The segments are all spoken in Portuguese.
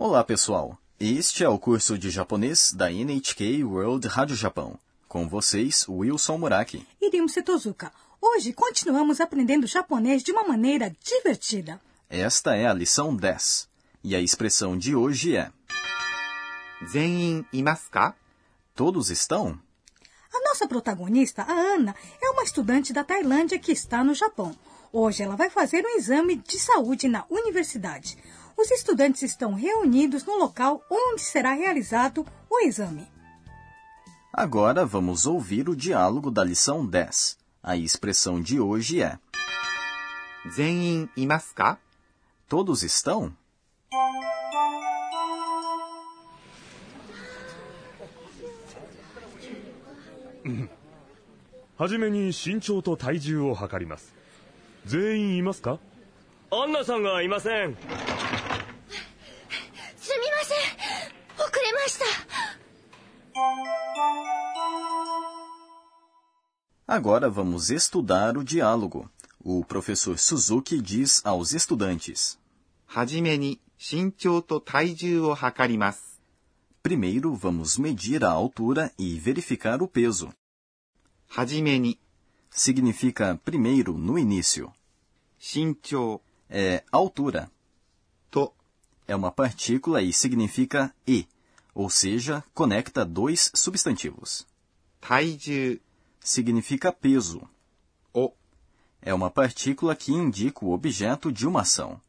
Olá, pessoal! Este é o curso de japonês da NHK World Rádio Japão. Com vocês, Wilson Muraki. Irimo Setozuka. Hoje continuamos aprendendo japonês de uma maneira divertida. Esta é a lição 10. E a expressão de hoje é... Zenin imasuka? Todos estão? A nossa protagonista, a Ana, é uma estudante da Tailândia que está no Japão. Hoje ela vai fazer um exame de saúde na universidade Os estudantes estão reunidos no local onde será realizado o exame. Agora vamos ouvir o diálogo da lição 10. A expressão de hoje é: 全員いますか Todos estão? はじめに身長と体重を測ります全員いますかアンナさんがいません Agora vamos estudar o diálogo. O professor Suzuki diz aos estudantes: Primeiro vamos medir a altura e verificar o peso. Significa primeiro no início. Shinchou é altura. To é uma partícula e significa e, ou seja, conecta dois substantivos. Taiju significa peso. O é uma partícula que indica o objeto de uma ação.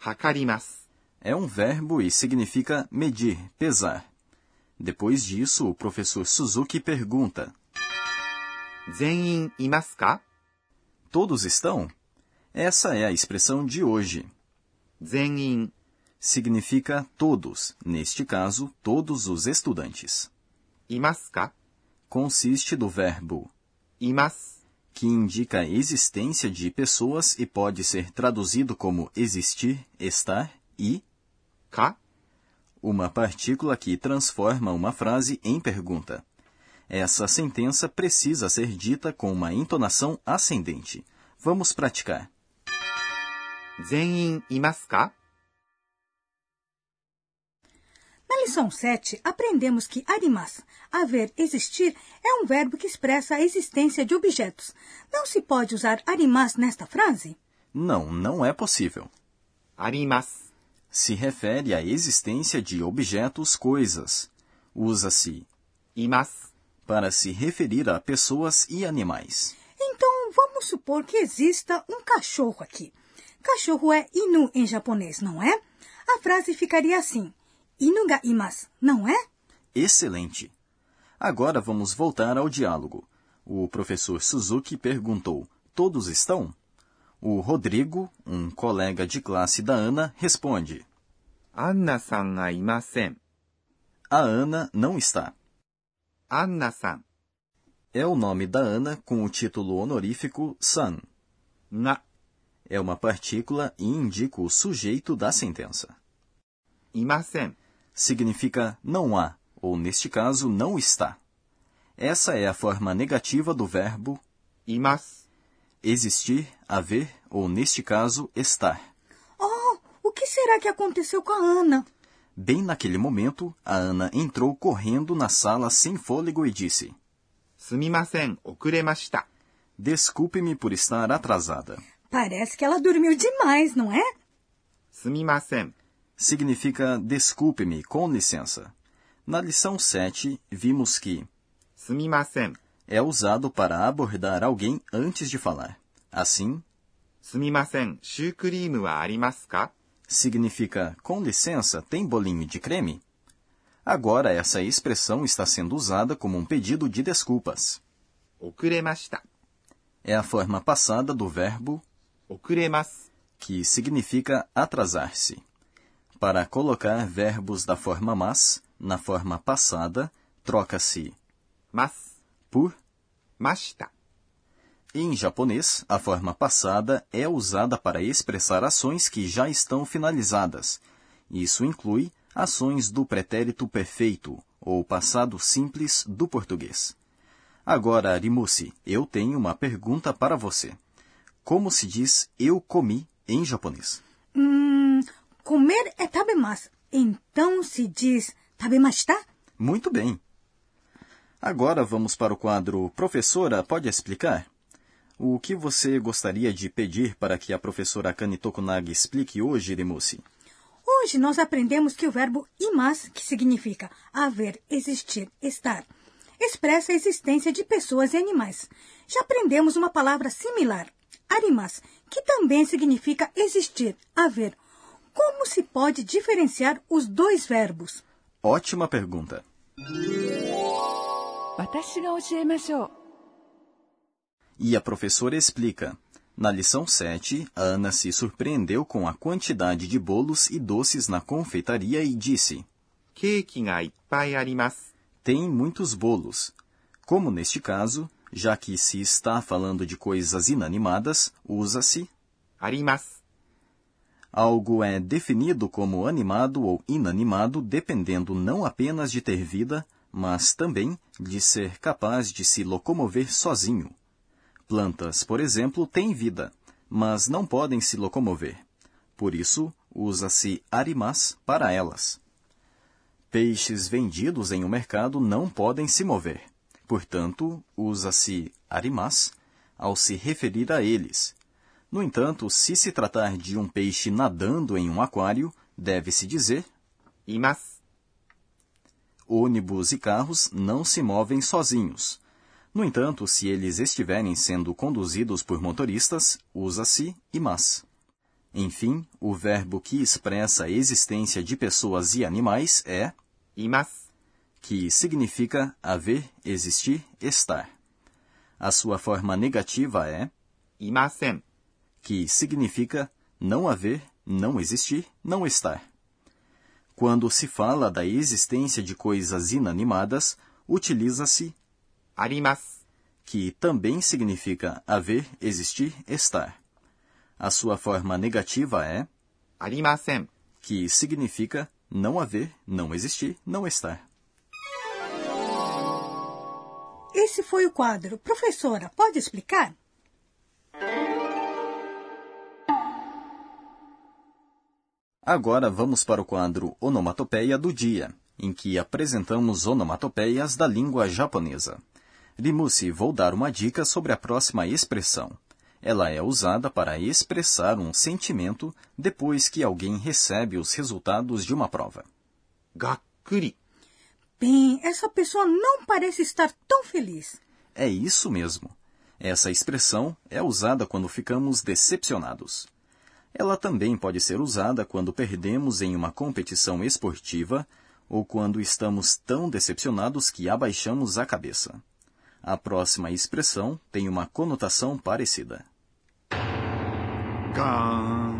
Hakarimasu é um verbo e significa medir, pesar. Depois disso, o professor Suzuki pergunta: Zenin? Todos estão? Essa é a expressão de hoje. Zenin significa todos, neste caso, todos os estudantes. Imasuka? Consiste do verbo います。 que indica a existência de pessoas e pode ser traduzido como existir, estar e か uma partícula que transforma uma frase em pergunta. Essa sentença precisa ser dita com uma entonação ascendente. Vamos praticar. 全員いますか lição 7, aprendemos que arimas, haver, existir, é um verbo que expressa a existência de objetos. Não se pode usar arimas nesta frase? Não, não é possível. Arimas se refere à existência de objetos, coisas. Usa-se imas para se referir a pessoas e animais. Então, vamos supor que exista um cachorro aqui. Cachorro é inu em japonês, não é? A frase ficaria assim: Inu ga imasu, não é? Excelente! Agora vamos voltar ao diálogo. O professor Suzuki perguntou: Todos estão? O Rodrigo, um colega de classe da Ana, responde: アンナさんがいません。 A Ana não está. アンナさん É o nome da Ana com o título honorífico san. が É uma partícula e indica o sujeito da sentença. いません。 significa não há, ou neste caso, não está. Essa é a forma negativa do verbo imas. Existir, haver, ou neste caso, estar. Oh, o que será que aconteceu com a Ana? Bem naquele momento, a Ana entrou correndo na sala sem fôlego e disse: Sumimasen, okuremashita. Desculpe-me por estar atrasada. Parece que ela dormiu demais, não é? Sumimasen, significa desculpe-me, com licença. Na lição 7, vimos que sumimasen é usado para abordar alguém antes de falar. Assim, sumimasen, wa arimasu ka? Significa, com licença, tem bolinho de creme? Agora, essa expressão está sendo usada como um pedido de desculpas. Okuremashita é a forma passada do verbo okuremasu, que significa atrasar-se. Para colocar verbos da forma mas na forma passada, troca-se mas por mashita. Em japonês, a forma passada é usada para expressar ações que já estão finalizadas. Isso inclui ações do pretérito perfeito ou passado simples do português. Agora, Arimusi, eu tenho uma pergunta para você. Como se diz eu comi em japonês? Hum comer é tabemasu. Então se diz tabemashita? Muito bem. Agora vamos para o quadro Professora, pode explicar? O que você gostaria de pedir para que a professora Akane Tokunaga explique hoje, Rimusi? Hoje nós aprendemos que o verbo imas, que significa haver, existir, estar, expressa a existência de pessoas e animais. Já aprendemos uma palavra similar, arimas, que também significa existir, haver. Como se pode diferenciar os dois verbos? Ótima pergunta. E a professora explica. Na lição 7, Ana se surpreendeu com a quantidade de bolos e doces na confeitaria e disse: Tem muitos bolos. Como neste caso, já que se está falando de coisas inanimadas, usa-se arimasu Algo é definido como animado ou inanimado dependendo não apenas de ter vida, mas também de ser capaz de se locomover sozinho. Plantas, por exemplo, têm vida, mas não podem se locomover. Por isso, usa-se arimas para elas. Peixes vendidos em um mercado não podem se mover. Portanto, usa-se arimas ao se referir a eles. No entanto, se se tratar de um peixe nadando em um aquário, deve-se dizer imas. Ônibus e carros não se movem sozinhos. No entanto, se eles estiverem sendo conduzidos por motoristas, usa-se imas. Enfim, o verbo que expressa a existência de pessoas e animais é imas, que significa haver, existir, estar. A sua forma negativa é imasen que significa não haver, não existir, não estar. Quando se fala da existência de coisas inanimadas, utiliza-se arimas, que também significa haver, existir, estar. A sua forma negativa é arimasen, que significa não haver, não existir, não estar. Esse foi o quadro. Professora, pode explicar? Agora vamos para o quadro Onomatopeia do Dia, em que apresentamos onomatopeias da língua japonesa. Rimusi, vou dar uma dica sobre a próxima expressão. Ela é usada para expressar um sentimento depois que alguém recebe os resultados de uma prova. Gakuri. Bem, essa pessoa não parece estar tão feliz. É isso mesmo. Essa expressão é usada quando ficamos decepcionados. Ela também pode ser usada quando perdemos em uma competição esportiva ou quando estamos tão decepcionados que abaixamos a cabeça. A próxima expressão tem uma conotação parecida. Can.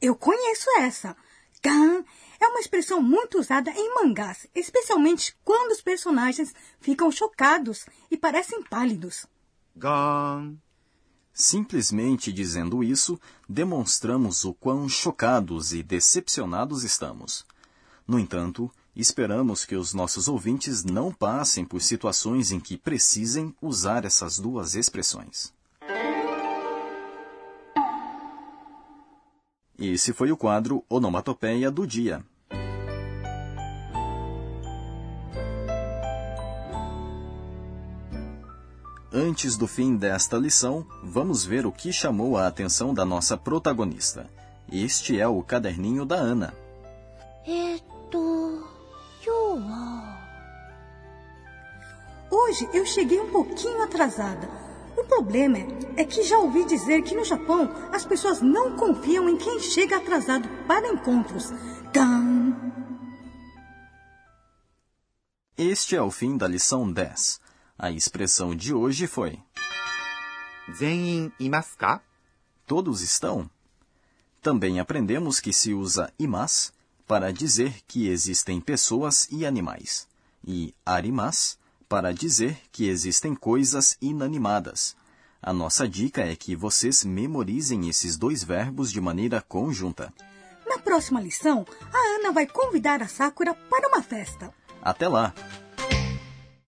Eu conheço essa. gan é uma expressão muito usada em mangás, especialmente quando os personagens ficam chocados e parecem pálidos. Gan Simplesmente dizendo isso, demonstramos o quão chocados e decepcionados estamos. No entanto, esperamos que os nossos ouvintes não passem por situações em que precisem usar essas duas expressões. Esse foi o quadro Onomatopeia do Dia. Antes do fim desta lição, vamos ver o que chamou a atenção da nossa protagonista. Este é o caderninho da Ana. É Hoje eu cheguei um pouquinho atrasada. O problema é que já ouvi dizer que no Japão as pessoas não confiam em quem chega atrasado para encontros. Tam. Este é o fim da lição 10. A expressão de hoje foi: 全員いますか Todos estão? Também aprendemos que se usa imas para dizer que existem pessoas e animais, e arimas para dizer que existem coisas inanimadas. A nossa dica é que vocês memorizem esses dois verbos de maneira conjunta. Na próxima lição, a Ana vai convidar a Sakura para uma festa. Até lá!